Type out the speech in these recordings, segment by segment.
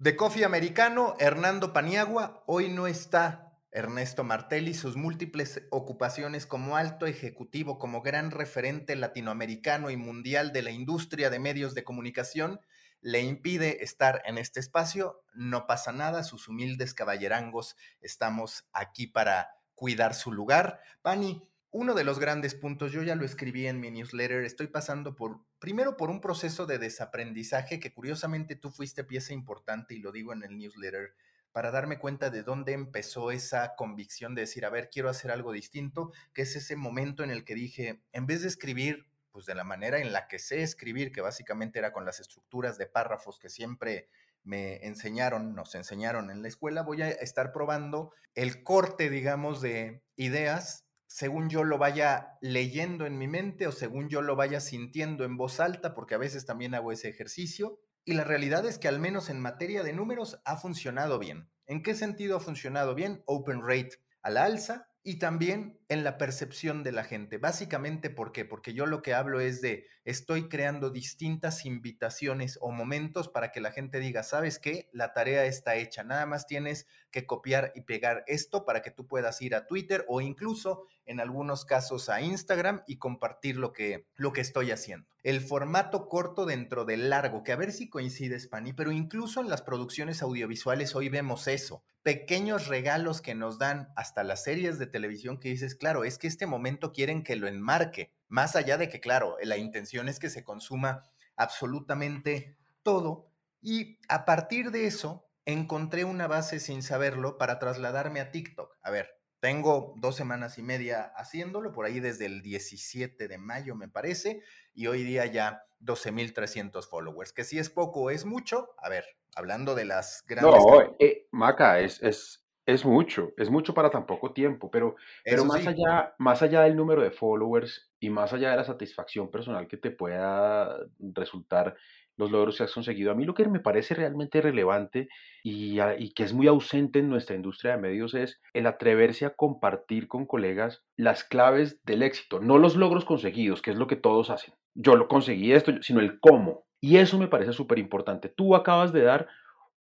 De Coffee Americano, Hernando Paniagua, hoy no está Ernesto Martelli, sus múltiples ocupaciones como alto ejecutivo, como gran referente latinoamericano y mundial de la industria de medios de comunicación, le impide estar en este espacio. No pasa nada, sus humildes caballerangos estamos aquí para cuidar su lugar. Pani, uno de los grandes puntos, yo ya lo escribí en mi newsletter, estoy pasando por, primero por un proceso de desaprendizaje que curiosamente tú fuiste pieza importante y lo digo en el newsletter, para darme cuenta de dónde empezó esa convicción de decir, a ver, quiero hacer algo distinto, que es ese momento en el que dije, en vez de escribir, pues de la manera en la que sé escribir, que básicamente era con las estructuras de párrafos que siempre me enseñaron, nos enseñaron en la escuela, voy a estar probando el corte, digamos, de ideas según yo lo vaya leyendo en mi mente o según yo lo vaya sintiendo en voz alta, porque a veces también hago ese ejercicio. Y la realidad es que al menos en materia de números ha funcionado bien. ¿En qué sentido ha funcionado bien? Open rate a la alza, y también en la percepción de la gente. Básicamente, ¿por qué? Porque yo lo que hablo es de, estoy creando distintas invitaciones o momentos para que la gente diga, ¿sabes qué? La tarea está hecha, nada más tienes que copiar y pegar esto para que tú puedas ir a Twitter o incluso en algunos casos a Instagram y compartir lo que, lo que estoy haciendo. El formato corto dentro del largo, que a ver si coincide, Spani, pero incluso en las producciones audiovisuales hoy vemos eso. Pequeños regalos que nos dan hasta las series de televisión que dices, claro, es que este momento quieren que lo enmarque, más allá de que, claro, la intención es que se consuma absolutamente todo. Y a partir de eso, encontré una base sin saberlo para trasladarme a TikTok. A ver, tengo dos semanas y media haciéndolo, por ahí desde el 17 de mayo me parece, y hoy día ya 12.300 followers, que si es poco o es mucho, a ver, hablando de las grandes... No, eh, Maca, es, es, es, mucho, es mucho para tan poco tiempo, pero, pero más, allá, más allá del número de followers y más allá de la satisfacción personal que te pueda resultar los logros que has conseguido. A mí lo que me parece realmente relevante y, que es muy ausente en nuestra industria de medios es el atreverse a compartir con colegas las claves del éxito, no los logros conseguidos, que es lo que todos hacen. Yo lo conseguí esto, sino el cómo. Y eso me parece súper importante. Tú acabas de dar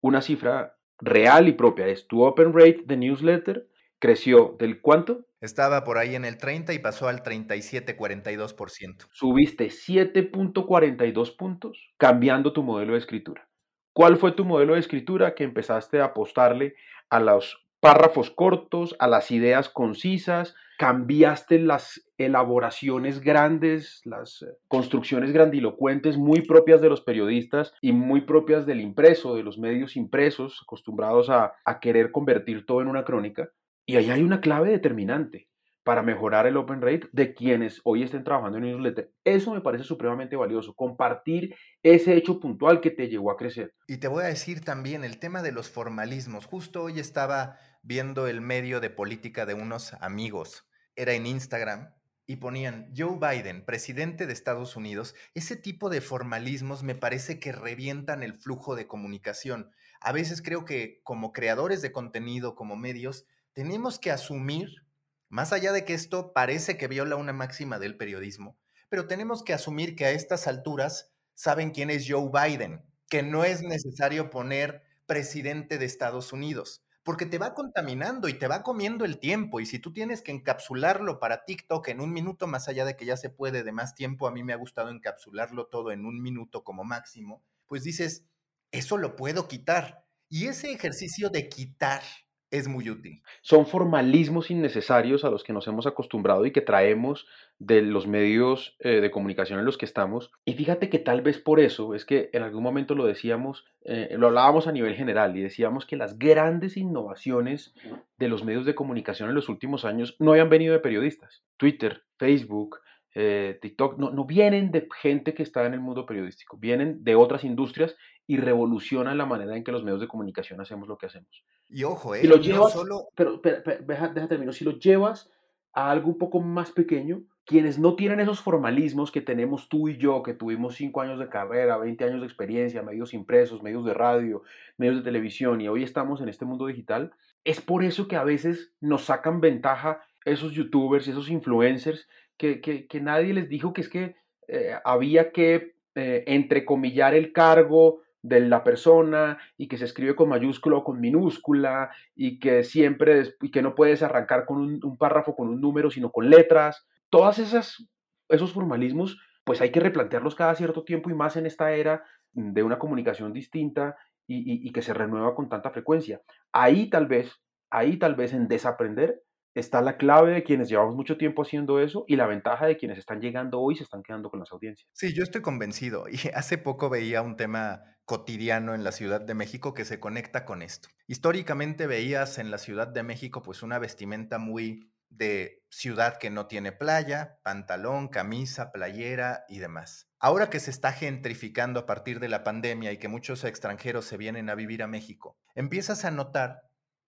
una cifra real y propia. Es tu open rate de newsletter creció del cuánto? Estaba por ahí en el 30 y pasó al 37,42%. Subiste 7.42 puntos cambiando tu modelo de escritura. ¿Cuál fue tu modelo de escritura que empezaste a apostarle a los párrafos cortos, a las ideas concisas? Cambiaste las elaboraciones grandes, las eh, construcciones grandilocuentes muy propias de los periodistas y muy propias del impreso, de los medios impresos, acostumbrados a, querer convertir todo en una crónica. Y ahí hay una clave determinante para mejorar el open rate de quienes hoy estén trabajando en newsletter. Eso me parece supremamente valioso, compartir ese hecho puntual que te llevó a crecer. Y te voy a decir también el tema de los formalismos. Justo hoy estaba viendo el medio de política de unos amigos. Era en Instagram y ponían Joe Biden, presidente de Estados Unidos. Ese tipo de formalismos me parece que revientan el flujo de comunicación. A veces creo que como creadores de contenido, como medios, tenemos que asumir, más allá de que esto parece que viola una máxima del periodismo, pero tenemos que asumir que a estas alturas saben quién es Joe Biden, que no es necesario poner presidente de Estados Unidos, porque te va contaminando y te va comiendo el tiempo. Y si tú tienes que encapsularlo para TikTok en un minuto, más allá de que ya se puede de más tiempo, a mí me ha gustado encapsularlo todo en un minuto como máximo, pues dices, eso lo puedo quitar. Y ese ejercicio de quitar es muy útil. Son formalismos innecesarios a los que nos hemos acostumbrado y que traemos de los medios eh, de comunicación en los que estamos. Y fíjate que tal vez por eso es que en algún momento lo decíamos, eh, lo hablábamos a nivel general y decíamos que las grandes innovaciones de los medios de comunicación en los últimos años no habían venido de periodistas. Twitter, Facebook, eh, TikTok, no, no, vienen de gente que está en el mundo periodístico, vienen de otras industrias y revolucionan la manera en que los medios de comunicación hacemos lo que hacemos. Y ojo, eh, si lo llevas, solo... pero, deja, termino, si lo llevas a algo un poco más pequeño, quienes no tienen esos formalismos que tenemos tú y yo, que tuvimos cinco años de carrera, 20 años de experiencia, medios impresos, medios de radio, medios de televisión, y hoy estamos en este mundo digital, es por eso que a veces nos sacan ventaja esos youtubers y esos influencers que, que, nadie les dijo que es que eh, había que eh, entrecomillar el cargo de la persona y que se escribe con mayúscula o con minúscula y que siempre y que no puedes arrancar con un párrafo con un número sino con letras. Todas esas esos formalismos pues hay que replantearlos cada cierto tiempo y más en esta era de una comunicación distinta y, que se renueva con tanta frecuencia. Ahí tal vez, ahí tal vez en desaprender está la clave de quienes llevamos mucho tiempo haciendo eso y la ventaja de quienes están llegando hoy y se están quedando con las audiencias. Sí, yo estoy convencido. Y hace poco veía un tema cotidiano en la Ciudad de México que se conecta con esto. Históricamente veías en la Ciudad de México pues una vestimenta muy de ciudad que no tiene playa, pantalón, camisa, playera y demás. Ahora que se está gentrificando a partir de la pandemia y que muchos extranjeros se vienen a vivir a México, empiezas a notar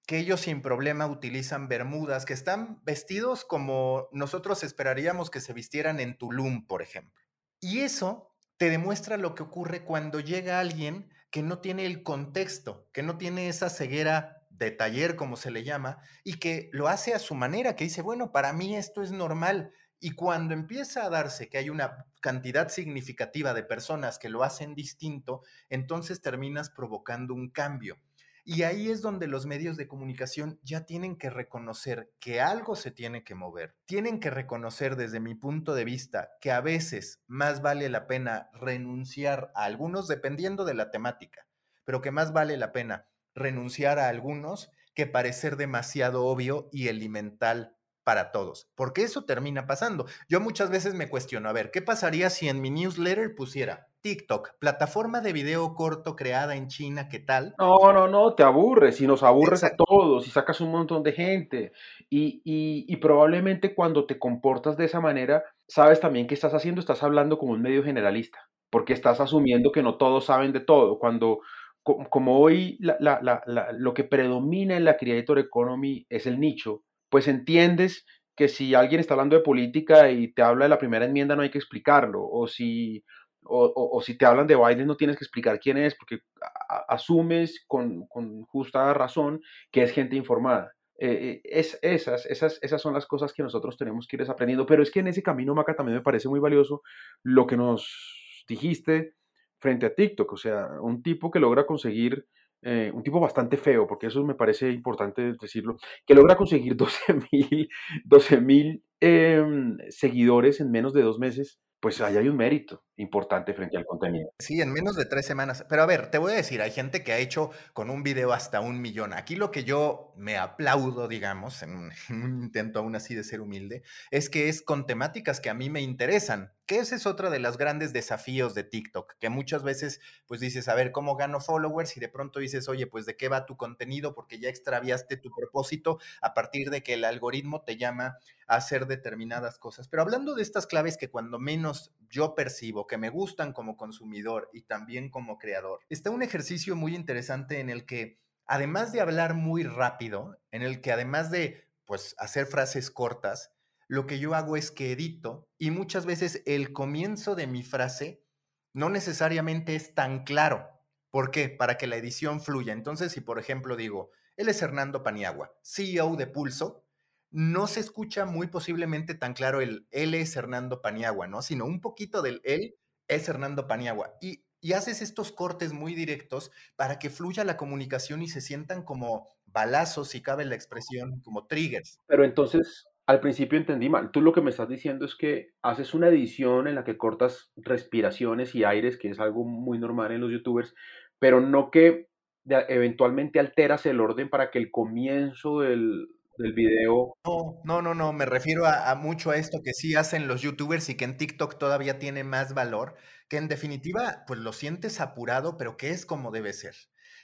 que ellos sin problema utilizan bermudas que están vestidos como nosotros esperaríamos que se vistieran en Tulum, por ejemplo. Y eso te demuestra lo que ocurre cuando llega alguien que no tiene el contexto, que no tiene esa ceguera de taller, como se le llama, y que lo hace a su manera, que dice, bueno, para mí esto es normal. Y cuando empieza a darse que hay una cantidad significativa de personas que lo hacen distinto, entonces terminas provocando un cambio. Y ahí es donde los medios de comunicación ya tienen que reconocer que algo se tiene que mover. Tienen que reconocer desde mi punto de vista que a veces más vale la pena renunciar a algunos dependiendo de la temática, pero que más vale la pena renunciar a algunos que parecer demasiado obvio y elemental para todos, porque eso termina pasando. Yo muchas veces me cuestiono, a ver, ¿qué pasaría si en mi newsletter pusiera TikTok, plataforma de video corto creada en China, ¿qué tal? No, no, no, te aburres y nos aburres a todos y sacas un montón de gente. Y, y, probablemente cuando te comportas de esa manera, sabes también que estás haciendo, estás hablando como un medio generalista, porque estás asumiendo que no todos saben de todo. Cuando, como hoy lo que predomina en la Creator Economy es el nicho, pues entiendes que si alguien está hablando de política y te habla de la primera enmienda no hay que explicarlo, o si, o, si te hablan de Biden no tienes que explicar quién es, porque asumes con, justa razón que es gente informada. Eh, eh, es, esas, esas, esas son las cosas que nosotros tenemos que ir desaprendiendo, pero es que en ese camino, Maca, también me parece muy valioso lo que nos dijiste frente a TikTok, o sea, un tipo que logra conseguir, eh, un tipo bastante feo, porque eso me parece importante decirlo, que logra conseguir 12 mil 12, em, seguidores en menos de dos meses pues ahí hay un mérito importante frente al contenido. Sí, en menos de tres semanas. Pero a ver, te voy a decir, hay gente que ha hecho con un video hasta un millón. Aquí lo que yo me aplaudo, digamos, en un, intento aún así de ser humilde, es que es con temáticas que a mí me interesan. Que ese es otro de los grandes desafíos de TikTok, que muchas veces pues dices, a ver, ¿cómo gano followers? Y de pronto dices, oye, pues ¿de qué va tu contenido? Porque ya extraviaste tu propósito a partir de que el algoritmo te llama a hacer determinadas cosas. Pero hablando de estas claves que cuando menos yo percibo, que me gustan como consumidor y también como creador, está un ejercicio muy interesante en el que, además de hablar muy rápido, en el que además de pues hacer frases cortas, lo que yo hago es que edito y muchas veces el comienzo de mi frase no necesariamente es tan claro. ¿Por qué? Para que la edición fluya. Entonces, si por ejemplo digo, él es Hernando Paniagua, CEO de Pulso, no se escucha muy posiblemente tan claro el él es Hernando Paniagua, ¿no? Sino un poquito del él es Hernando Paniagua. Y, y haces estos cortes muy directos para que fluya la comunicación y se sientan como balazos, si cabe la expresión, como triggers. Pero entonces, al principio entendí mal. Tú lo que me estás diciendo es que haces una edición en la que cortas respiraciones y aires, que es algo muy normal en los youtubers, pero no que eventualmente alteras el orden para que el comienzo del, del video. No, no, no, no, me refiero a, mucho a esto que sí hacen los youtubers y que en TikTok todavía tiene más valor, que en definitiva, pues lo sientes apurado, pero que es como debe ser.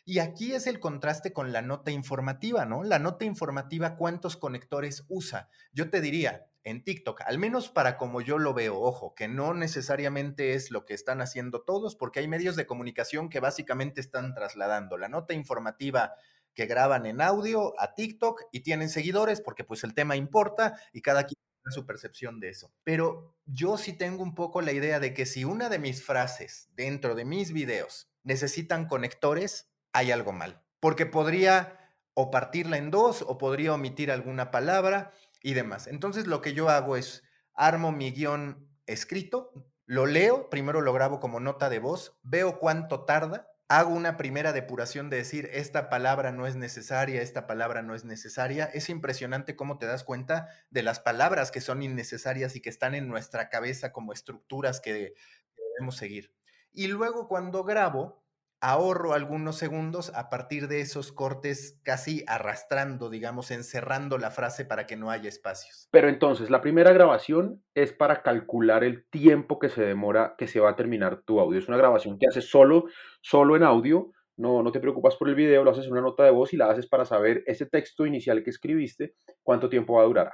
Y aquí es el contraste con la nota informativa, ¿no? La nota informativa, ¿cuántos conectores usa? Yo te diría, en TikTok, al menos para como yo lo veo, ojo, que no necesariamente es lo que están haciendo todos, porque hay medios de comunicación que básicamente están trasladando la nota informativa que graban en audio a TikTok y tienen seguidores porque pues el tema importa y cada quien tiene su percepción de eso. Pero yo sí tengo un poco la idea de que si una de mis frases dentro de mis videos necesitan conectores, hay algo mal, porque podría o partirla en dos o podría omitir alguna palabra y demás. Entonces lo que yo hago es armo mi guion escrito, lo leo, primero lo grabo como nota de voz, veo cuánto tarda, hago una primera depuración de decir, esta palabra no es necesaria, esta palabra no es necesaria. Es impresionante cómo te das cuenta de las palabras que son innecesarias y que están en nuestra cabeza como estructuras que debemos seguir. Y luego cuando grabo, ahorro algunos segundos a partir de esos cortes casi arrastrando, digamos, encerrando la frase para que no haya espacios. Pero entonces, la primera grabación es para calcular el tiempo que se demora, que se va a terminar tu audio. Es una grabación que haces solo, solo en audio. No, no te preocupas por el video, lo haces en una nota de voz y la haces para saber ese texto inicial que escribiste, cuánto tiempo va a durar.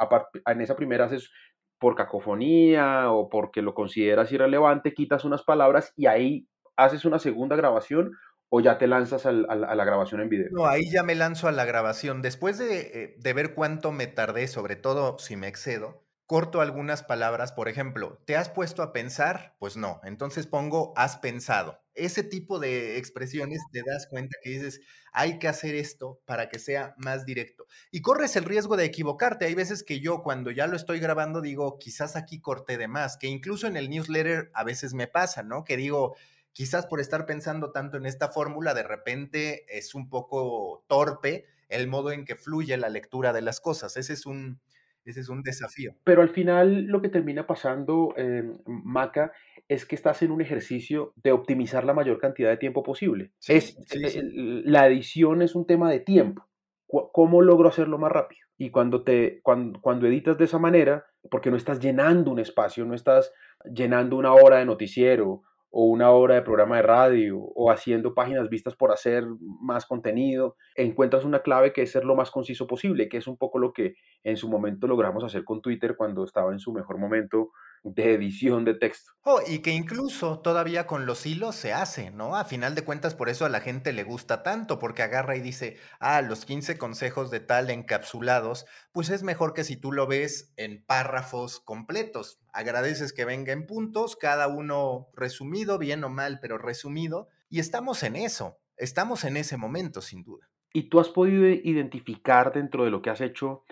en esa primera haces por cacofonía o porque lo consideras irrelevante, quitas unas palabras y ahí haces una segunda grabación o ya te lanzas a la grabación en video? No, ahí ya me lanzo a la grabación. Después de, eh, de, ver cuánto me tardé, sobre todo si me excedo, corto algunas palabras. Por ejemplo, ¿te has puesto a pensar? Pues no. Entonces pongo has pensado. Ese tipo de expresiones te das cuenta que dices, hay que hacer esto para que sea más directo. Y corres el riesgo de equivocarte. Hay veces que yo cuando ya lo estoy grabando digo, quizás aquí corté de más, que incluso en el newsletter a veces me pasa, ¿no? Que digo, quizás por estar pensando tanto en esta fórmula, de repente es un poco torpe el modo en que fluye la lectura de las cosas. Ese es un, ese es un desafío. Pero al final lo que termina pasando, eh, Maca, es que estás en un ejercicio de optimizar la mayor cantidad de tiempo posible. es, eh, La edición es un tema de tiempo. ¿Cómo logro hacerlo más rápido? Y cuando, te, cuando, cuando editas de esa manera, porque no estás llenando un espacio, no estás llenando una hora de noticiero o una hora de programa de radio o haciendo páginas vistas por hacer más contenido, encuentras una clave que es ser lo más conciso posible, que es un poco lo que en su momento logramos hacer con Twitter cuando estaba en su mejor momento de edición de texto. Oh, y que incluso todavía con los hilos se hace, ¿no? A final de cuentas, por eso a la gente le gusta tanto, porque agarra y dice, ah, los 15 consejos de tal encapsulados, pues es mejor que si tú lo ves en párrafos completos. Agradeces que venga en puntos, cada uno resumido, bien o mal, pero resumido, y estamos en eso, estamos en ese momento, sin duda. ¿Y tú has podido identificar dentro de lo que has hecho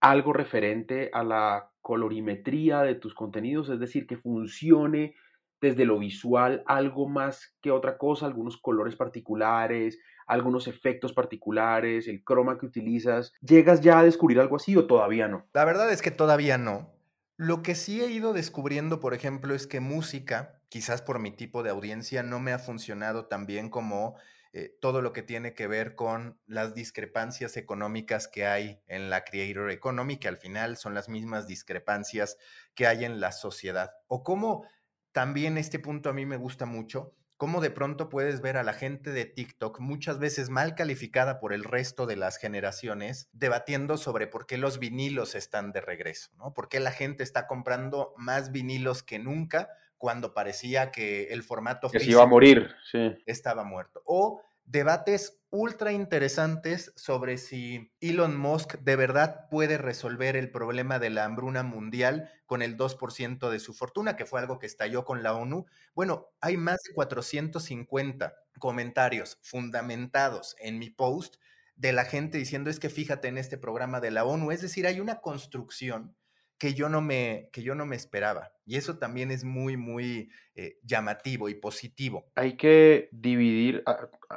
algo referente a la colorimetría de tus contenidos, es decir, que funcione desde lo visual algo más que otra cosa, algunos colores particulares, algunos efectos particulares, el croma que utilizas. ¿Llegas ya a descubrir algo así o todavía no? La verdad es que todavía no. Lo que sí he ido descubriendo, por ejemplo, es que música, quizás por mi tipo de audiencia, no me ha funcionado tan bien como eh, todo lo que tiene que ver con las discrepancias económicas que hay en la Creator Economy, que al final son las mismas discrepancias que hay en la sociedad. O cómo también este punto a mí me gusta mucho, cómo de pronto puedes ver a la gente de TikTok, muchas veces mal calificada por el resto de las generaciones, debatiendo sobre por qué los vinilos están de regreso, ¿no? ¿Por qué la gente está comprando más vinilos que nunca? cuando parecía que el formato que se iba a morir, sí. estaba muerto. O debates ultra interesantes sobre si Elon Musk de verdad puede resolver el problema de la hambruna mundial con el 2% de su fortuna, que fue algo que estalló con la ONU. Bueno, hay más de 450 comentarios fundamentados en mi post de la gente diciendo es que fíjate en este programa de la ONU, es decir, hay una construcción que yo no me, que yo no me esperaba. Y eso también es muy, muy eh, llamativo y positivo. Hay que dividir,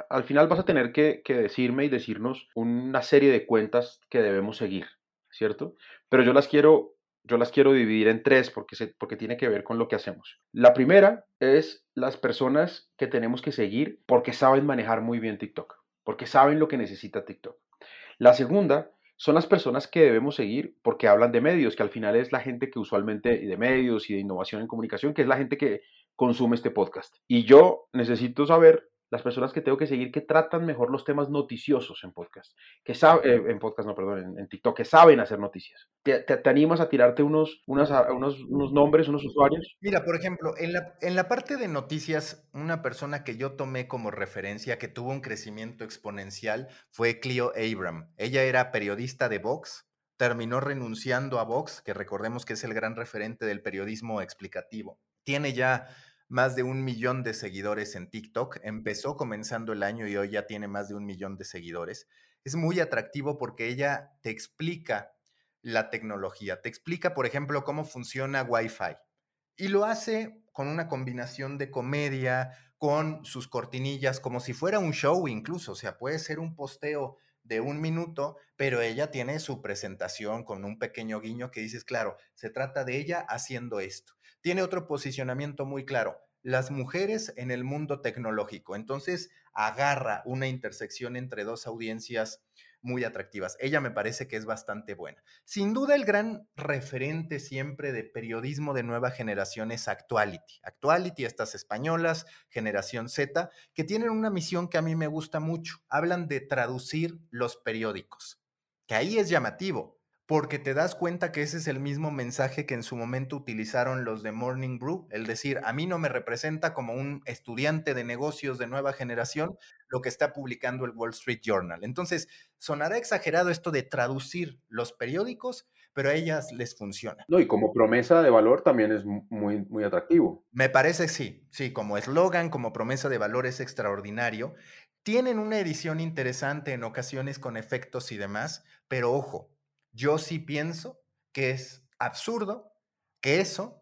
al final vas a tener que, decirme y decirnos una serie de cuentas que debemos seguir, ¿cierto? Pero yo las quiero, yo las quiero dividir en tres porque, se, porque tiene que ver con lo que hacemos. La primera es las personas que tenemos que seguir porque saben manejar muy bien TikTok, porque saben lo que necesita TikTok. La segunda son las personas que debemos seguir porque hablan de medios, que al final es la gente que usualmente, de medios y de innovación en comunicación, que es la gente que consume este podcast. Y yo necesito saber las personas que tengo que seguir que tratan mejor los temas noticiosos en podcast, que saben, eh, en podcast, no, perdón, en, TikTok, que saben hacer noticias. ¿Te, animas a tirarte unos, unos, unos, nombres, unos usuarios? Mira, por ejemplo, en la, en la parte de noticias, una persona que yo tomé como referencia, que tuvo un crecimiento exponencial, fue Clio Abram. Ella era periodista de Vox, terminó renunciando a Vox, que recordemos que es el gran referente del periodismo explicativo. Tiene ya más de un millón de seguidores en TikTok. Empezó comenzando el año y hoy ya tiene más de un millón de seguidores. Es muy atractivo porque ella te explica la tecnología, te explica, por ejemplo, cómo funciona Wi-Fi. Y lo hace con una combinación de comedia, con sus cortinillas, como si fuera un show incluso, o sea, puede ser un posteo de un minuto, pero ella tiene su presentación con un pequeño guiño que dices, claro, se trata de ella haciendo esto. Tiene otro posicionamiento muy claro, las mujeres en el mundo tecnológico. Entonces, agarra una intersección entre dos audiencias muy atractivas. Ella me parece que es bastante buena. Sin duda, el gran referente siempre de periodismo de nueva generación es Actuality. Actuality, estas españolas, generación Z, que tienen una misión que a mí me gusta mucho. Hablan de traducir los periódicos, que ahí es llamativo porque te das cuenta que ese es el mismo mensaje que en su momento utilizaron los de Morning Brew, el decir, a mí no me representa como un estudiante de negocios de nueva generación lo que está publicando el Wall Street Journal. Entonces, sonará exagerado esto de traducir los periódicos, pero a ellas les funciona. No, y como promesa de valor también es muy, muy atractivo. Me parece sí, sí, como eslogan, como promesa de valor es extraordinario. Tienen una edición interesante en ocasiones con efectos y demás, pero ojo, yo sí pienso que es absurdo que eso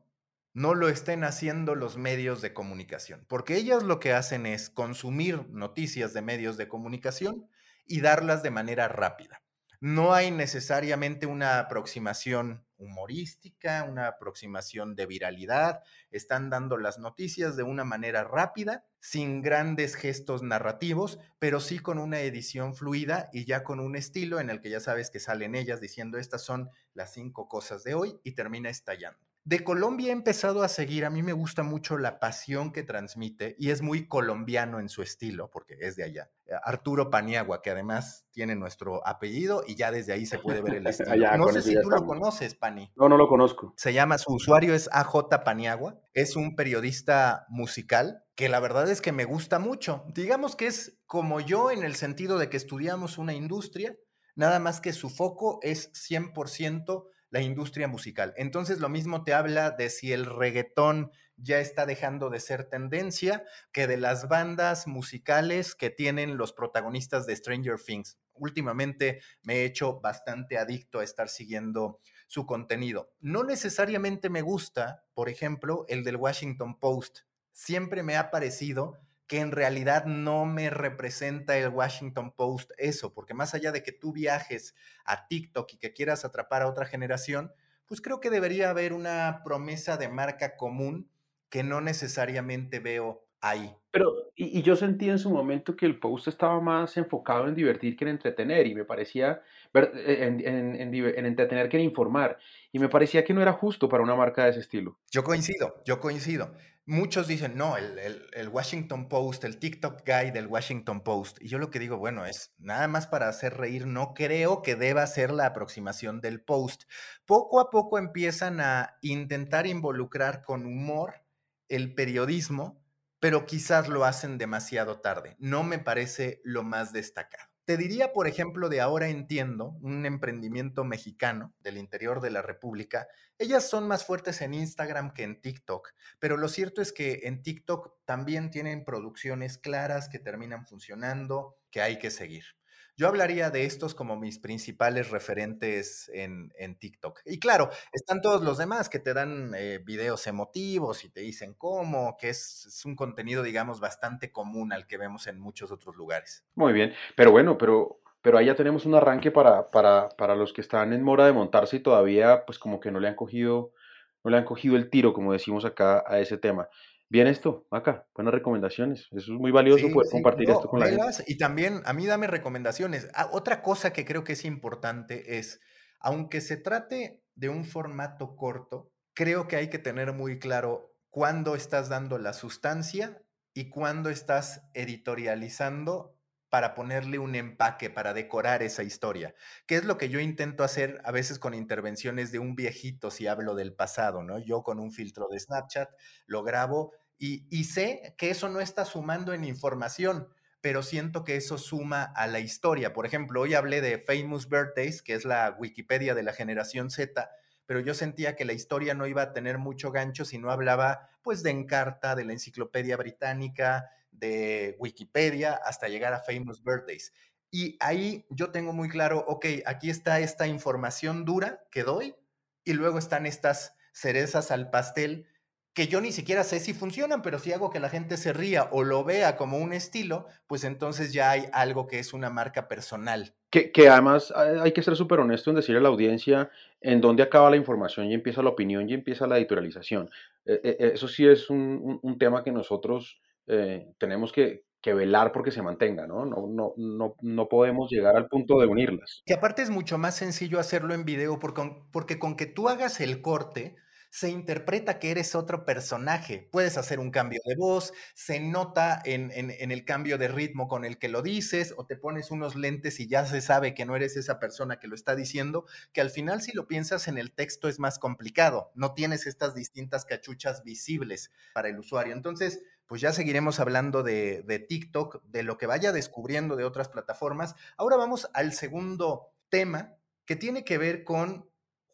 no lo estén haciendo los medios de comunicación, porque ellas lo que hacen es consumir noticias de medios de comunicación y darlas de manera rápida. No hay necesariamente una aproximación humorística, una aproximación de viralidad. Están dando las noticias de una manera rápida, sin grandes gestos narrativos, pero sí con una edición fluida y ya con un estilo en el que ya sabes que salen ellas diciendo estas son las cinco cosas de hoy y termina estallando. De Colombia he empezado a seguir, a mí me gusta mucho la pasión que transmite y es muy colombiano en su estilo, porque es de allá. Eh, Arturo Paniagua, que además tiene nuestro apellido y ya desde ahí se puede ver el estilo. no sé si tú lo conoces, Pani. No, no lo conozco. Se llama, su usuario es AJ Paniagua, es un periodista musical que la verdad es que me gusta mucho. Digamos que es como yo en el sentido de que estudiamos una industria, nada más que su foco es 100% la industria musical. Entonces lo mismo te habla de si el reggaetón ya está dejando de ser tendencia que de las bandas musicales que tienen los protagonistas de Stranger Things. Últimamente me he hecho bastante adicto a estar siguiendo su contenido. No necesariamente me gusta, por ejemplo, el del Washington Post. Siempre me ha parecido que en realidad no me representa el Washington Post eso, porque más allá de que tú viajes a TikTok y que quieras atrapar a otra generación, pues creo que debería haber una promesa de marca común que no necesariamente veo ahí. Pero, y, yo sentí en su momento que el post estaba más enfocado en divertir que en entretener, y me parecía, eh, en, en, entretener que en informar, y me parecía que no era justo para una marca de ese estilo. Yo coincido, yo coincido muchos dicen, no, el, Washington Post, el TikTok guy del Washington Post. Y yo lo que digo, bueno, es nada más para hacer reír, no creo que deba ser la aproximación del post. Poco a poco empiezan a intentar involucrar con humor el periodismo, pero quizás lo hacen demasiado tarde. No me parece lo más destacado. Te diría, por ejemplo, de Ahora Entiendo, un emprendimiento mexicano del interior de la República. Ellas son más fuertes en Instagram que en TikTok, pero lo cierto es que en TikTok también tienen producciones claras que terminan funcionando, que hay que seguir. Yo hablaría de estos como mis principales referentes en, TikTok. Y claro, están todos los demás que te dan eh, videos emotivos y te dicen cómo, que es, es, un contenido, digamos, bastante común al que vemos en muchos otros lugares. Muy bien, pero bueno, pero, pero ahí ya tenemos un arranque para, para, para los que están en mora de montarse y todavía pues como que no le han cogido, no le han cogido el tiro, como decimos acá, a ese tema. Bien esto, acá, buenas recomendaciones. Eso es muy valioso poder compartir esto con la gente. Y también a mí dame recomendaciones. Ah, otra cosa que creo que es importante es, aunque se trate de un formato corto, creo que hay que tener muy claro cuándo estás dando la sustancia y cuándo estás editorializando para ponerle un empaque, para decorar esa historia, que es lo que yo intento hacer a veces con intervenciones de un viejito, si hablo del pasado, ¿no? Yo con un filtro de Snapchat lo grabo y, y sé que eso no está sumando en información, pero siento que eso suma a la historia. Por ejemplo, hoy hablé de Famous Birthdays, que es la Wikipedia de la generación Z, pero yo sentía que la historia no iba a tener mucho gancho si no hablaba pues de Encarta, de la Enciclopedia Británica, de Wikipedia hasta llegar a Famous Birthdays. Y ahí yo tengo muy claro, ok, aquí está esta información dura que doy y luego están estas cerezas al pastel que yo ni siquiera sé si funcionan, pero si hago que la gente se ría o lo vea como un estilo, pues entonces ya hay algo que es una marca personal. Que, que además hay que ser súper honesto en decirle a la audiencia en dónde acaba la información y empieza la opinión y empieza la editorialización. Eh, eh, eso sí es un, un, tema que nosotros eh, tenemos que, que velar porque se mantenga, ¿no? No, no, no, no podemos llegar al punto de unirlas. Que aparte es mucho más sencillo hacerlo en video porque, porque con que tú hagas el corte, se interpreta que eres otro personaje. Puedes hacer un cambio de voz, se nota en, el cambio de ritmo con el que lo dices, o te pones unos lentes y ya se sabe que no eres esa persona que lo está diciendo, que al final si lo piensas en el texto es más complicado. No tienes estas distintas cachuchas visibles para el usuario. Entonces, pues ya seguiremos hablando de, de TikTok, de lo que vaya descubriendo de otras plataformas. Ahora vamos al segundo tema que tiene que ver con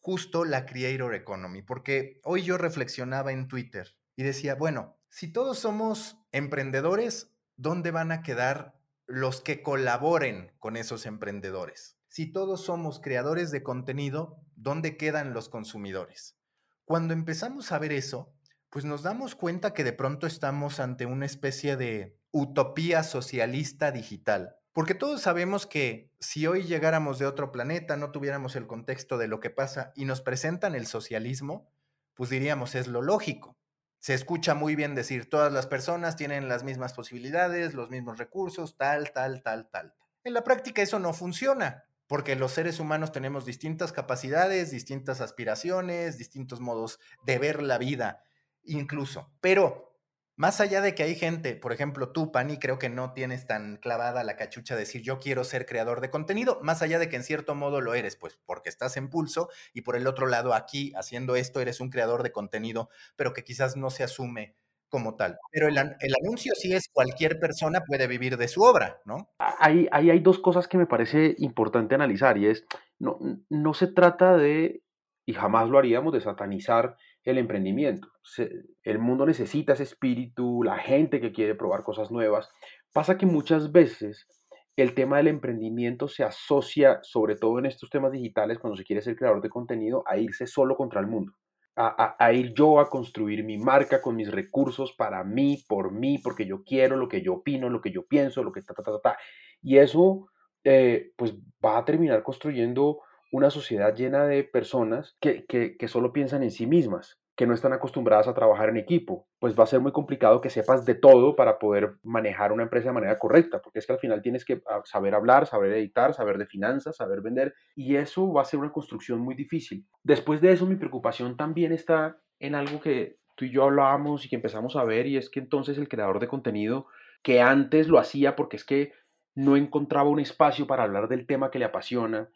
justo la Creator Economy, porque hoy yo reflexionaba en Twitter y decía, bueno, si todos somos emprendedores, ¿dónde van a quedar los que colaboren con esos emprendedores? Si todos somos creadores de contenido, ¿dónde quedan los consumidores? Cuando empezamos a ver eso, pues nos damos cuenta que de pronto estamos ante una especie de utopía socialista digital, porque todos sabemos que si hoy llegáramos de otro planeta, no tuviéramos el contexto de lo que pasa y nos presentan el socialismo, pues diríamos es lo lógico. Se escucha muy bien decir todas las personas tienen las mismas posibilidades, los mismos recursos, tal, tal, tal, tal. En la práctica eso no funciona, porque los seres humanos tenemos distintas capacidades, distintas aspiraciones, distintos modos de ver la vida, incluso. Pero más allá de que hay gente, por ejemplo, tú, Pani, creo que no tienes tan clavada la cachucha de decir yo quiero ser creador de contenido, más allá de que en cierto modo lo eres, pues porque estás en pulso y por el otro lado aquí haciendo esto eres un creador de contenido, pero que quizás no se asume como tal. Pero el, anuncio sí es cualquier persona puede vivir de su obra, ¿no? Ahí, hay dos cosas que me parece importante analizar y es, no, no se trata de, y jamás lo haríamos, de satanizar el emprendimiento. el mundo necesita ese espíritu, la gente que quiere probar cosas nuevas. Pasa que muchas veces el tema del emprendimiento se asocia, sobre todo en estos temas digitales, cuando se quiere ser creador de contenido, a irse solo contra el mundo. A, ir yo a construir mi marca con mis recursos para mí, por mí, porque yo quiero, lo que yo opino, lo que yo pienso, lo que ta, ta, ta, ta. Y eso, eh, pues, va a terminar construyendo una sociedad llena de personas que, que, solo piensan en sí mismas, que no están acostumbradas a trabajar en equipo, pues va a ser muy complicado que sepas de todo para poder manejar una empresa de manera correcta, porque es que al final tienes que ah, saber hablar, saber editar, saber de finanzas, saber vender, y eso va a ser una construcción muy difícil. Después de eso, mi preocupación también está en algo que tú y yo hablábamos y que empezamos a ver, y es que entonces el creador de contenido, que antes lo hacía porque es que no encontraba un espacio para hablar del tema que le apasiona,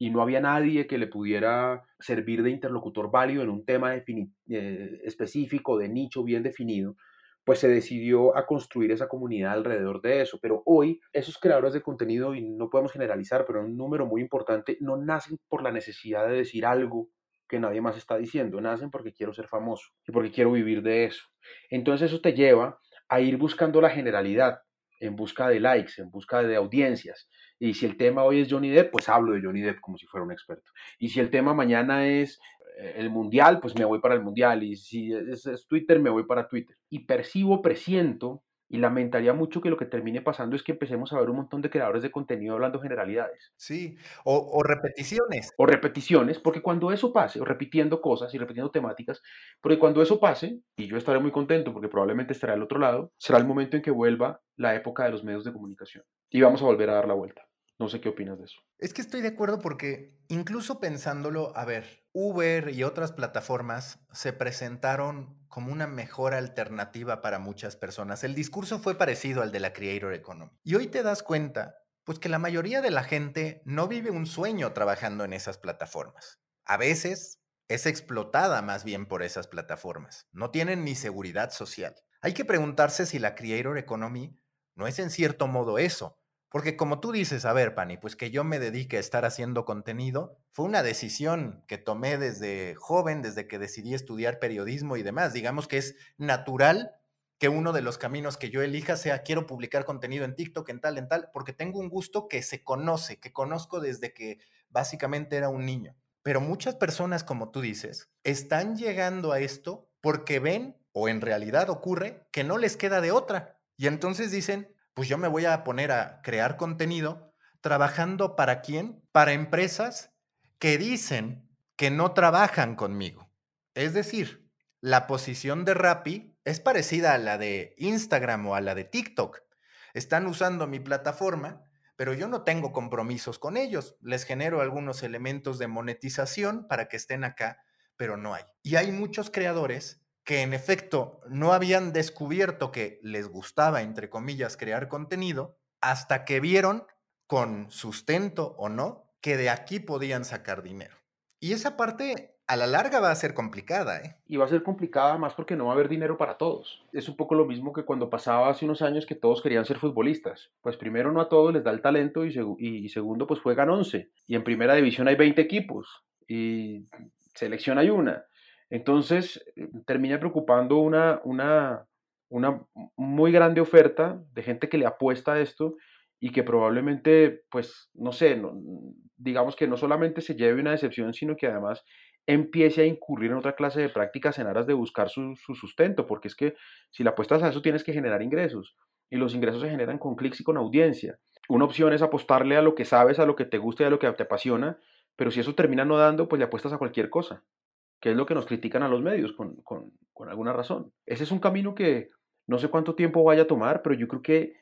y no había nadie que le pudiera servir de interlocutor válido en un tema eh, específico, de nicho bien definido, pues se decidió a construir esa comunidad alrededor de eso. Pero hoy esos creadores de contenido, y no podemos generalizar, pero un número muy importante, no nacen por la necesidad de decir algo que nadie más está diciendo, nacen porque quiero ser famoso y porque quiero vivir de eso. Entonces eso te lleva a ir buscando la generalidad, en busca de likes, en busca de audiencias. Y si el tema hoy es Johnny Depp, pues hablo de Johnny Depp como si fuera un experto. Y si el tema mañana es eh, el mundial, pues me voy para el mundial. Y si es, es Twitter, me voy para Twitter. Y percibo, presiento y lamentaría mucho que lo que termine pasando es que empecemos a ver un montón de creadores de contenido hablando generalidades. Sí, o, repeticiones. O repeticiones, porque cuando eso pase, o repitiendo cosas y repitiendo temáticas, porque cuando eso pase, y yo estaré muy contento porque probablemente estaré al otro lado, será el momento en que vuelva la época de los medios de comunicación. Y vamos a volver a dar la vuelta. No sé qué opinas de eso. Es que estoy de acuerdo porque incluso pensándolo, a ver, Uber y otras plataformas se presentaron como una mejor alternativa para muchas personas. El discurso fue parecido al de la Creator Economy. Y hoy te das cuenta, pues que la mayoría de la gente no vive un sueño trabajando en esas plataformas. A veces es explotada más bien por esas plataformas. No tienen ni seguridad social. Hay que preguntarse si la Creator Economy no es en cierto modo eso, porque como tú dices, a ver, Pani, pues que yo me dedique a estar haciendo contenido, fue una decisión que tomé desde joven, desde que decidí estudiar periodismo y demás. Digamos que es natural que uno de los caminos que yo elija sea quiero publicar contenido en TikTok, en tal, en tal, porque tengo un gusto que se conoce, que conozco desde que básicamente era un niño. Pero muchas personas, como tú dices, están llegando a esto porque ven o en realidad ocurre que no les queda de otra. Y entonces dicen, pues yo me voy a poner a crear contenido trabajando para quién? Para empresas que dicen que no trabajan conmigo. Es decir, la posición de Rappi es parecida a la de Instagram o a la de TikTok. Están usando mi plataforma, pero yo no tengo compromisos con ellos. Les genero algunos elementos de monetización para que estén acá, pero no hay. Y hay muchos creadores que en efecto no habían descubierto que les gustaba, entre comillas, crear contenido, hasta que vieron, con sustento o no, que de aquí podían sacar dinero. Y esa parte a la larga va a ser complicada, ¿eh? Y va a ser complicada más porque no va a haber dinero para todos. Es un poco lo mismo que cuando pasaba hace unos años que todos querían ser futbolistas. Pues primero no a todos les da el talento y, y segundo pues juegan 11. Y en primera división hay 20 equipos y selección hay una. Entonces eh, termina preocupando una, una, una muy grande oferta de gente que le apuesta a esto y que probablemente, pues, no sé, digamos que no solamente se lleve una decepción, sino que además empiece a incurrir en otra clase de prácticas en aras de buscar su, sustento, porque es que si la apuestas a eso tienes que generar ingresos y los ingresos se generan con clics y con audiencia. Una opción es apostarle a lo que sabes, a lo que te gusta y a lo que te apasiona, pero si eso termina no dando, pues le apuestas a cualquier cosa, que es lo que nos critican a los medios con, con, alguna razón. Ese es un camino que no sé cuánto tiempo vaya a tomar, pero yo creo que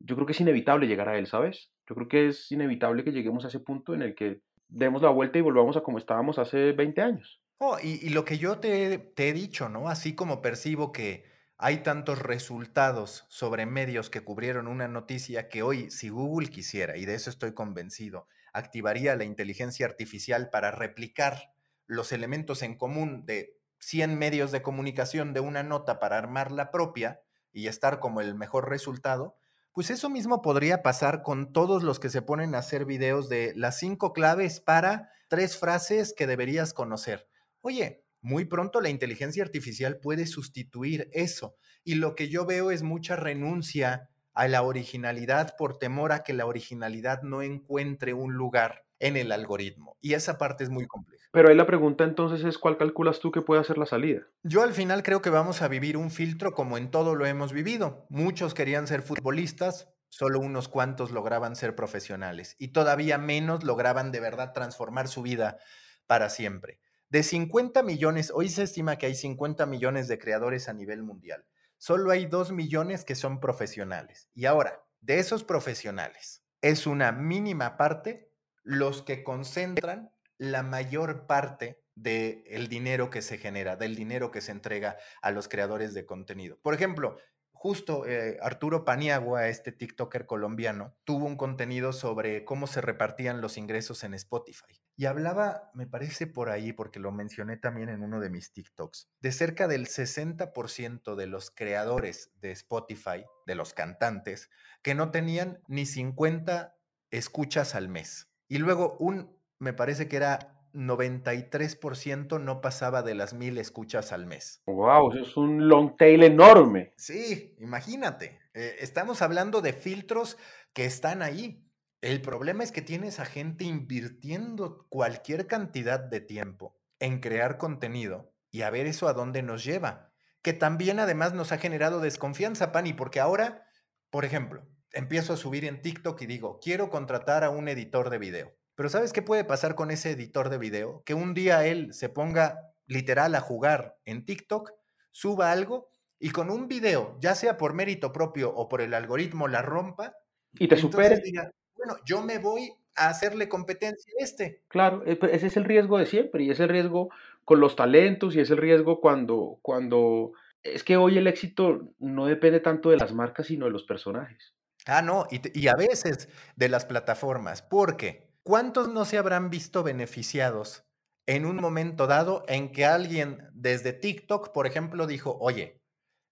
yo creo que es inevitable llegar a él, ¿sabes? Yo creo que es inevitable que lleguemos a ese punto en el que demos la vuelta y volvamos a como estábamos hace 20 años. Oh, y, lo que yo te, he dicho, ¿no? Así como percibo que hay tantos resultados sobre medios que cubrieron una noticia que hoy, si Google quisiera, y de eso estoy convencido, activaría la inteligencia artificial para replicar los elementos en común de 100 medios de comunicación de una nota para armar la propia y estar como el mejor resultado, pues eso mismo podría pasar con todos los que se ponen a hacer videos de las cinco claves para tres frases que deberías conocer. Oye, muy pronto la inteligencia artificial puede sustituir eso. Y lo que yo veo es mucha renuncia a la originalidad por temor a que la originalidad no encuentre un lugar en el algoritmo. Y esa parte es muy compleja. Pero ahí la pregunta entonces es, ¿cuál calculas tú que puede hacer la salida? Yo al final creo que vamos a vivir un filtro como en todo lo hemos vivido. Muchos querían ser futbolistas, solo unos cuantos lograban ser profesionales y todavía menos lograban de verdad transformar su vida para siempre. De 50 millones, hoy se estima que hay 50 millones de creadores a nivel mundial. Solo hay 2 millones que son profesionales. Y ahora, de esos profesionales, es una mínima parte los que concentran la mayor parte del dinero que se genera, del dinero que se entrega a los creadores de contenido. Por ejemplo, justo eh, Arturo Paniagua, este TikToker colombiano, tuvo un contenido sobre cómo se repartían los ingresos en Spotify. Y hablaba, me parece por ahí, porque lo mencioné también en uno de mis TikToks, de cerca del 60% de los creadores de Spotify, de los cantantes, que no tenían ni 50 escuchas al mes. Y luego un, me parece que era 93% no pasaba de las mil escuchas al mes. ¡Wow! Eso es un long tail enorme. Sí, imagínate. Eh, estamos hablando de filtros que están ahí. El problema es que tienes a gente invirtiendo cualquier cantidad de tiempo en crear contenido y a ver eso a dónde nos lleva. Que también además nos ha generado desconfianza, Pani, porque ahora, por ejemplo, empiezo a subir en TikTok y digo, quiero contratar a un editor de video. Pero ¿sabes qué puede pasar con ese editor de video? Que un día él se ponga literal a jugar en TikTok, suba algo y con un video, ya sea por mérito propio o por el algoritmo, la rompa. Y te supere. Diga, bueno, yo me voy a hacerle competencia a este. Claro, e, pues, ese es el riesgo de siempre y es el riesgo con los talentos y es el riesgo cuando, cuando... Es que hoy el éxito no depende tanto de las marcas, sino de los personajes. Ah, no, y, a veces de las plataformas, porque ¿cuántos no se habrán visto beneficiados en un momento dado en que alguien desde TikTok, por ejemplo, dijo, oye,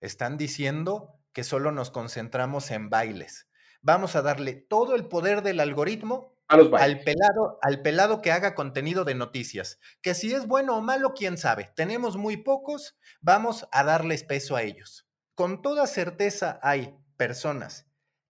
están diciendo que solo nos concentramos en bailes. Vamos a darle todo el poder del algoritmo al pelado, al pelado que haga contenido de noticias. Que si es bueno o malo, quién sabe. Tenemos muy pocos, vamos a darles peso a ellos. Con toda certeza hay personas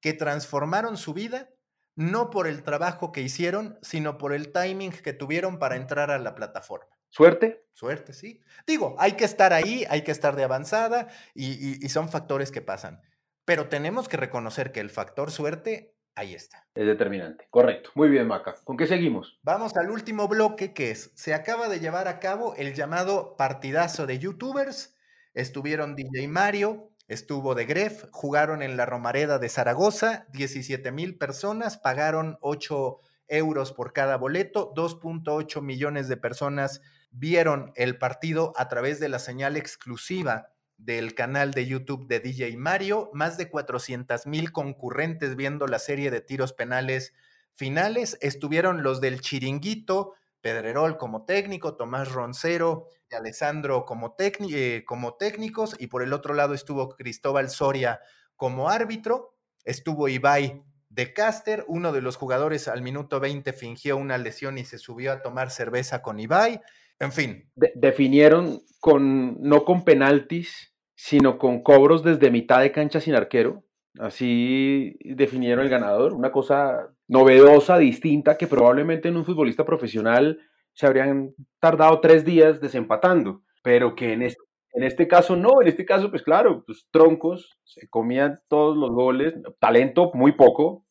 que transformaron su vida no por el trabajo que hicieron, sino por el timing que tuvieron para entrar a la plataforma. ¿Suerte? Suerte, sí. Digo, hay que estar ahí, hay que estar de avanzada y, y son factores que pasan. Pero tenemos que reconocer que el factor suerte Ahí está. Es determinante. Correcto. Muy bien, Maca. ¿Con qué seguimos? Vamos al último bloque que es, se acaba de llevar a cabo el llamado partidazo de youtubers. Estuvieron DJ Mario, estuvo de Gref, jugaron en la Romareda de Zaragoza, 17 mil personas, pagaron 8 euros por cada boleto, 2.8 millones de personas vieron el partido a través de la señal exclusiva del canal de YouTube de DJ Mario, más de 400 mil concurrentes viendo la serie de tiros penales finales. Estuvieron los del Chiringuito, Pedrerol como técnico, Tomás Roncero y Alessandro como, eh, como técnicos, y por el otro lado estuvo Cristóbal Soria como árbitro, estuvo Ibai de Caster, uno de los jugadores al minuto 20 fingió una lesión y se subió a tomar cerveza con Ibai. En fin. definieron con, no con penaltis, sino con cobros desde mitad de cancha sin arquero. Así definieron el ganador. Una cosa novedosa, distinta, que probablemente en un futbolista profesional se habrían tardado tres días desempatando, pero que en este, en este caso no, en este caso pues claro, pues troncos, se comían todos los goles, talento muy poco,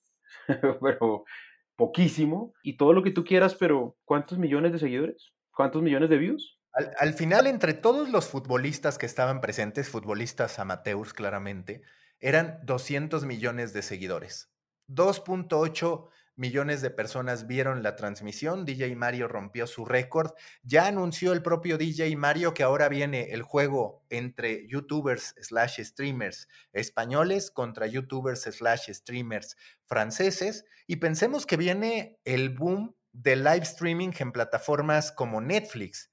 pero poquísimo, y todo lo que tú quieras, pero ¿cuántos millones de seguidores? ¿Cuántos millones de views? Al, final, entre todos los futbolistas que estaban presentes, futbolistas amateurs claramente, eran 200 millones de seguidores. 2.8 millones de personas vieron la transmisión. DJ Mario rompió su récord. Ya anunció el propio DJ Mario que ahora viene el juego entre youtubers slash streamers españoles contra youtubers slash streamers franceses. Y pensemos que viene el boom del live streaming en plataformas como Netflix.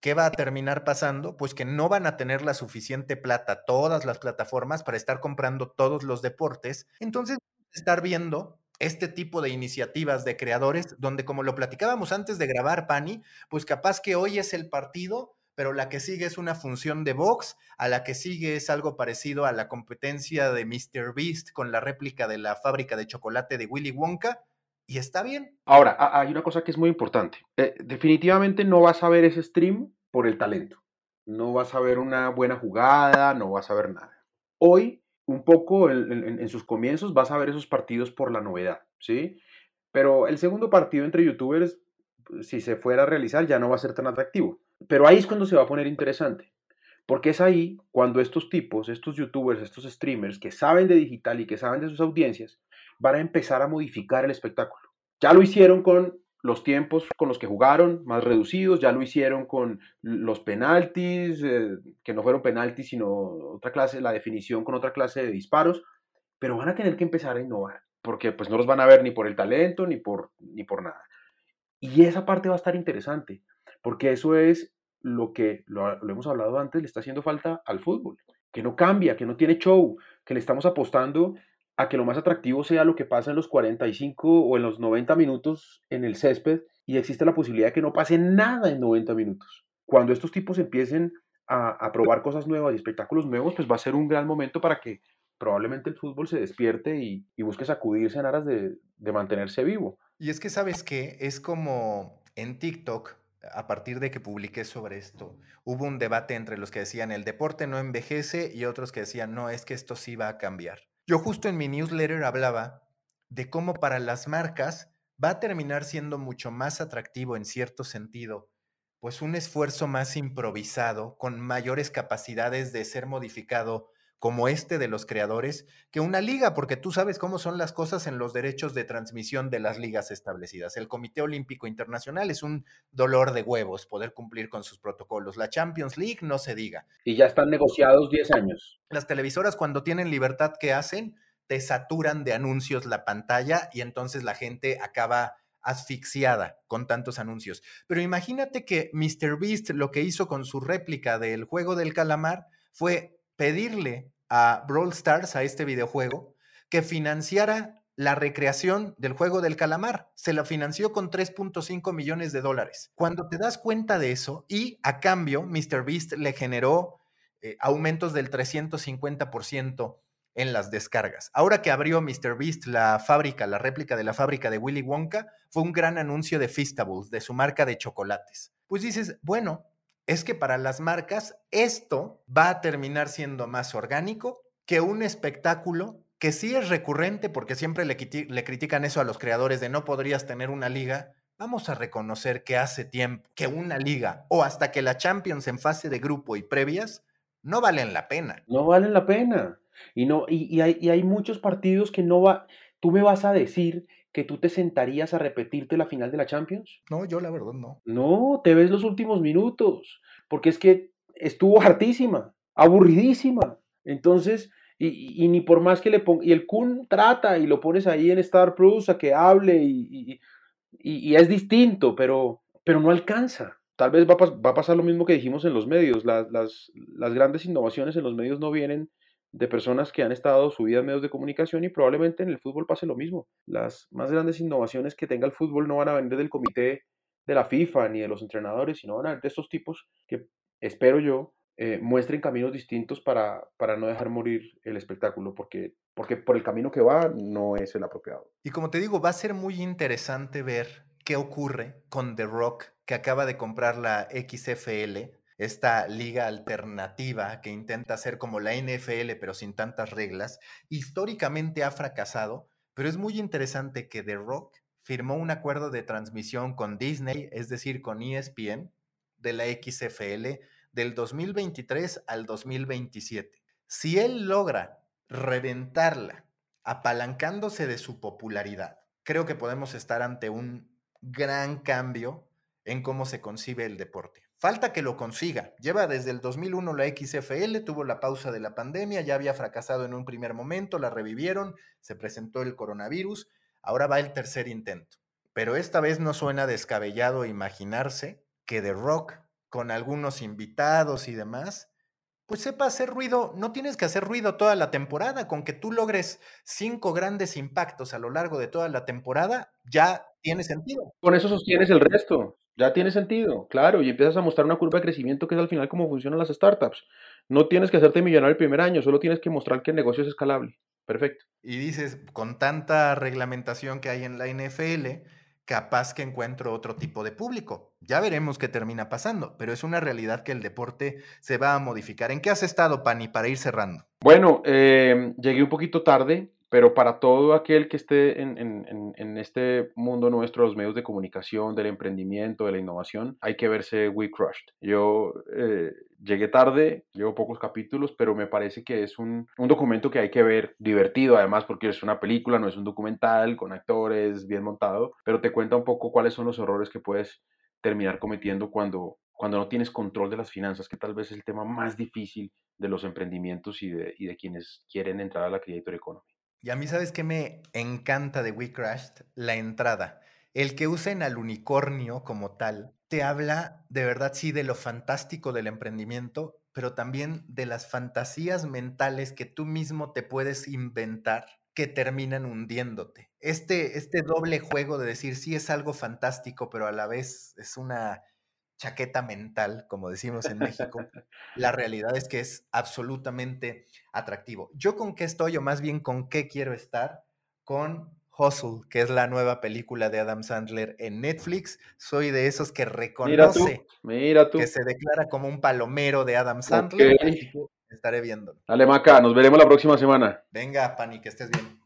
¿Qué va a terminar pasando? Pues que no van a tener la suficiente plata todas las plataformas para estar comprando todos los deportes. Entonces, estar viendo este tipo de iniciativas de creadores, donde como lo platicábamos antes de grabar, Pani, pues capaz que hoy es el partido, pero la que sigue es una función de box, a la que sigue es algo parecido a la competencia de Mr. Beast con la réplica de la fábrica de chocolate de Willy Wonka, y está bien. Ahora, hay una cosa que es muy importante. Eh, definitivamente no vas a ver ese stream por el talento. No vas a ver una buena jugada, no vas a ver nada. Hoy, un poco en, sus comienzos, vas a ver esos partidos por la novedad, ¿sí? Pero el segundo partido entre youtubers, si se fuera a realizar, ya no va a ser tan atractivo. Pero ahí es cuando se va a poner interesante. Porque es ahí cuando estos tipos, estos youtubers, estos streamers que saben de digital y que saben de sus audiencias, van a empezar a modificar el espectáculo. Ya lo hicieron con los tiempos con los que jugaron, más reducidos, ya lo hicieron con los penaltis, eh, que no fueron penaltis, sino otra clase, la definición con otra clase de disparos, pero van a tener que empezar a innovar, porque pues no los van a ver ni por el talento, ni por, ni por nada. Y esa parte va a estar interesante, porque eso es lo que, lo, lo hemos hablado antes, le está haciendo falta al fútbol, que no cambia, que no tiene show, que le estamos apostando a que lo más atractivo sea lo que pasa en los 45 o en los 90 minutos en el césped y existe la posibilidad de que no pase nada en 90 minutos. Cuando estos tipos empiecen a, probar cosas nuevas y espectáculos nuevos, pues va a ser un gran momento para que probablemente el fútbol se despierte y, busque sacudirse en aras de, mantenerse vivo. Y es que, ¿sabes qué? Es como en TikTok, a partir de que publiqué sobre esto, hubo un debate entre los que decían el deporte no envejece y otros que decían no, es que esto sí va a cambiar. Yo justo en mi newsletter hablaba de cómo para las marcas va a terminar siendo mucho más atractivo en cierto sentido, pues un esfuerzo más improvisado, con mayores capacidades de ser modificado como este de los creadores, que una liga, porque tú sabes cómo son las cosas en los derechos de transmisión de las ligas establecidas. El Comité Olímpico Internacional es un dolor de huevos poder cumplir con sus protocolos. La Champions League no se diga. Y ya están negociados 10 años. Las televisoras cuando tienen libertad, ¿qué hacen? Te saturan de anuncios la pantalla y entonces la gente acaba asfixiada con tantos anuncios. Pero imagínate que Mr. Beast lo que hizo con su réplica del juego del calamar fue pedirle a Brawl Stars, a este videojuego, que financiara la recreación del juego del calamar. Se la financió con 3.5 millones de dólares. Cuando te das cuenta de eso y a cambio MrBeast le generó eh, aumentos del 350% en las descargas. Ahora que abrió MrBeast la fábrica, la réplica de la fábrica de Willy Wonka, fue un gran anuncio de Feastables, de su marca de chocolates. Pues dices, bueno, es que para las marcas esto va a terminar siendo más orgánico que un espectáculo que sí es recurrente, porque siempre le, critican eso a los creadores de no podrías tener una liga. Vamos a reconocer que hace tiempo que una liga o hasta que la Champions en fase de grupo y previas no valen la pena. No valen la pena. Y, no, y, hay muchos partidos que no va. Tú me vas a decir que tú te sentarías a repetirte la final de la Champions? No, yo la verdad no. No, te ves los últimos minutos, porque es que estuvo hartísima, aburridísima. Entonces, y, ni por más que le ponga, y el Kun trata y lo pones ahí en Star Plus a que hable y, y es distinto, pero, pero no alcanza. Tal vez va, va, a pasar lo mismo que dijimos en los medios. Las, las, las grandes innovaciones en los medios no vienen de personas que han estado subidas en medios de comunicación y probablemente en el fútbol pase lo mismo. Las más grandes innovaciones que tenga el fútbol no van a venir del comité de la FIFA ni de los entrenadores, sino van a venir de estos tipos que, espero yo, eh, muestren caminos distintos para, para no dejar morir el espectáculo, porque, porque por el camino que va no es el apropiado. Y como te digo, va a ser muy interesante ver qué ocurre con The Rock, que acaba de comprar la XFL, esta liga alternativa que intenta ser como la NFL pero sin tantas reglas, históricamente ha fracasado, pero es muy interesante que The Rock firmó un acuerdo de transmisión con Disney, es decir, con ESPN, de la XFL del 2023 al 2027. Si él logra reventarla apalancándose de su popularidad, creo que podemos estar ante un gran cambio en cómo se concibe el deporte. Falta que lo consiga. Lleva desde el 2001 la XFL, tuvo la pausa de la pandemia, ya había fracasado en un primer momento, la revivieron, se presentó el coronavirus, ahora va el tercer intento. Pero esta vez no suena descabellado imaginarse que The Rock, con algunos invitados y demás, pues sepa hacer ruido. No tienes que hacer ruido toda la temporada. Con que tú logres cinco grandes impactos a lo largo de toda la temporada, ya tiene sentido. Con eso sostienes el resto. Ya tiene sentido, claro, y empiezas a mostrar una curva de crecimiento que es al final cómo funcionan las startups. No tienes que hacerte millonario el primer año, solo tienes que mostrar que el negocio es escalable. Perfecto. Y dices, con tanta reglamentación que hay en la NFL, capaz que encuentro otro tipo de público. Ya veremos qué termina pasando, pero es una realidad que el deporte se va a modificar. ¿En qué has estado, Pani, para ir cerrando? Bueno, eh, llegué un poquito tarde, pero para todo aquel que esté en, este mundo nuestro, los medios de comunicación, del emprendimiento, de la innovación, hay que verse We Crushed. Yo eh, llegué tarde, llevo pocos capítulos, pero me parece que es un, un, documento que hay que ver divertido, además porque es una película, no es un documental con actores bien montado, pero te cuenta un poco cuáles son los errores que puedes terminar cometiendo cuando, cuando no tienes control de las finanzas, que tal vez es el tema más difícil de los emprendimientos y de, y de quienes quieren entrar a la creator economy. Y a mí, ¿sabes qué me encanta de We Crashed? La entrada. El que usen al unicornio como tal, te habla de verdad, sí, de lo fantástico del emprendimiento, pero también de las fantasías mentales que tú mismo te puedes inventar que terminan hundiéndote. Este, este doble juego de decir, sí, es algo fantástico, pero a la vez es una chaqueta mental, como decimos en México, la realidad es que es absolutamente atractivo. ¿Yo con qué estoy, o más bien con qué quiero estar? Con Hustle, que es la nueva película de Adam Sandler en Netflix. Soy de esos que reconoce mira tú, que se declara como un palomero de Adam Sandler. estaré viendo. Dale, Maca, nos veremos la próxima semana. Venga, Pani, que estés bien.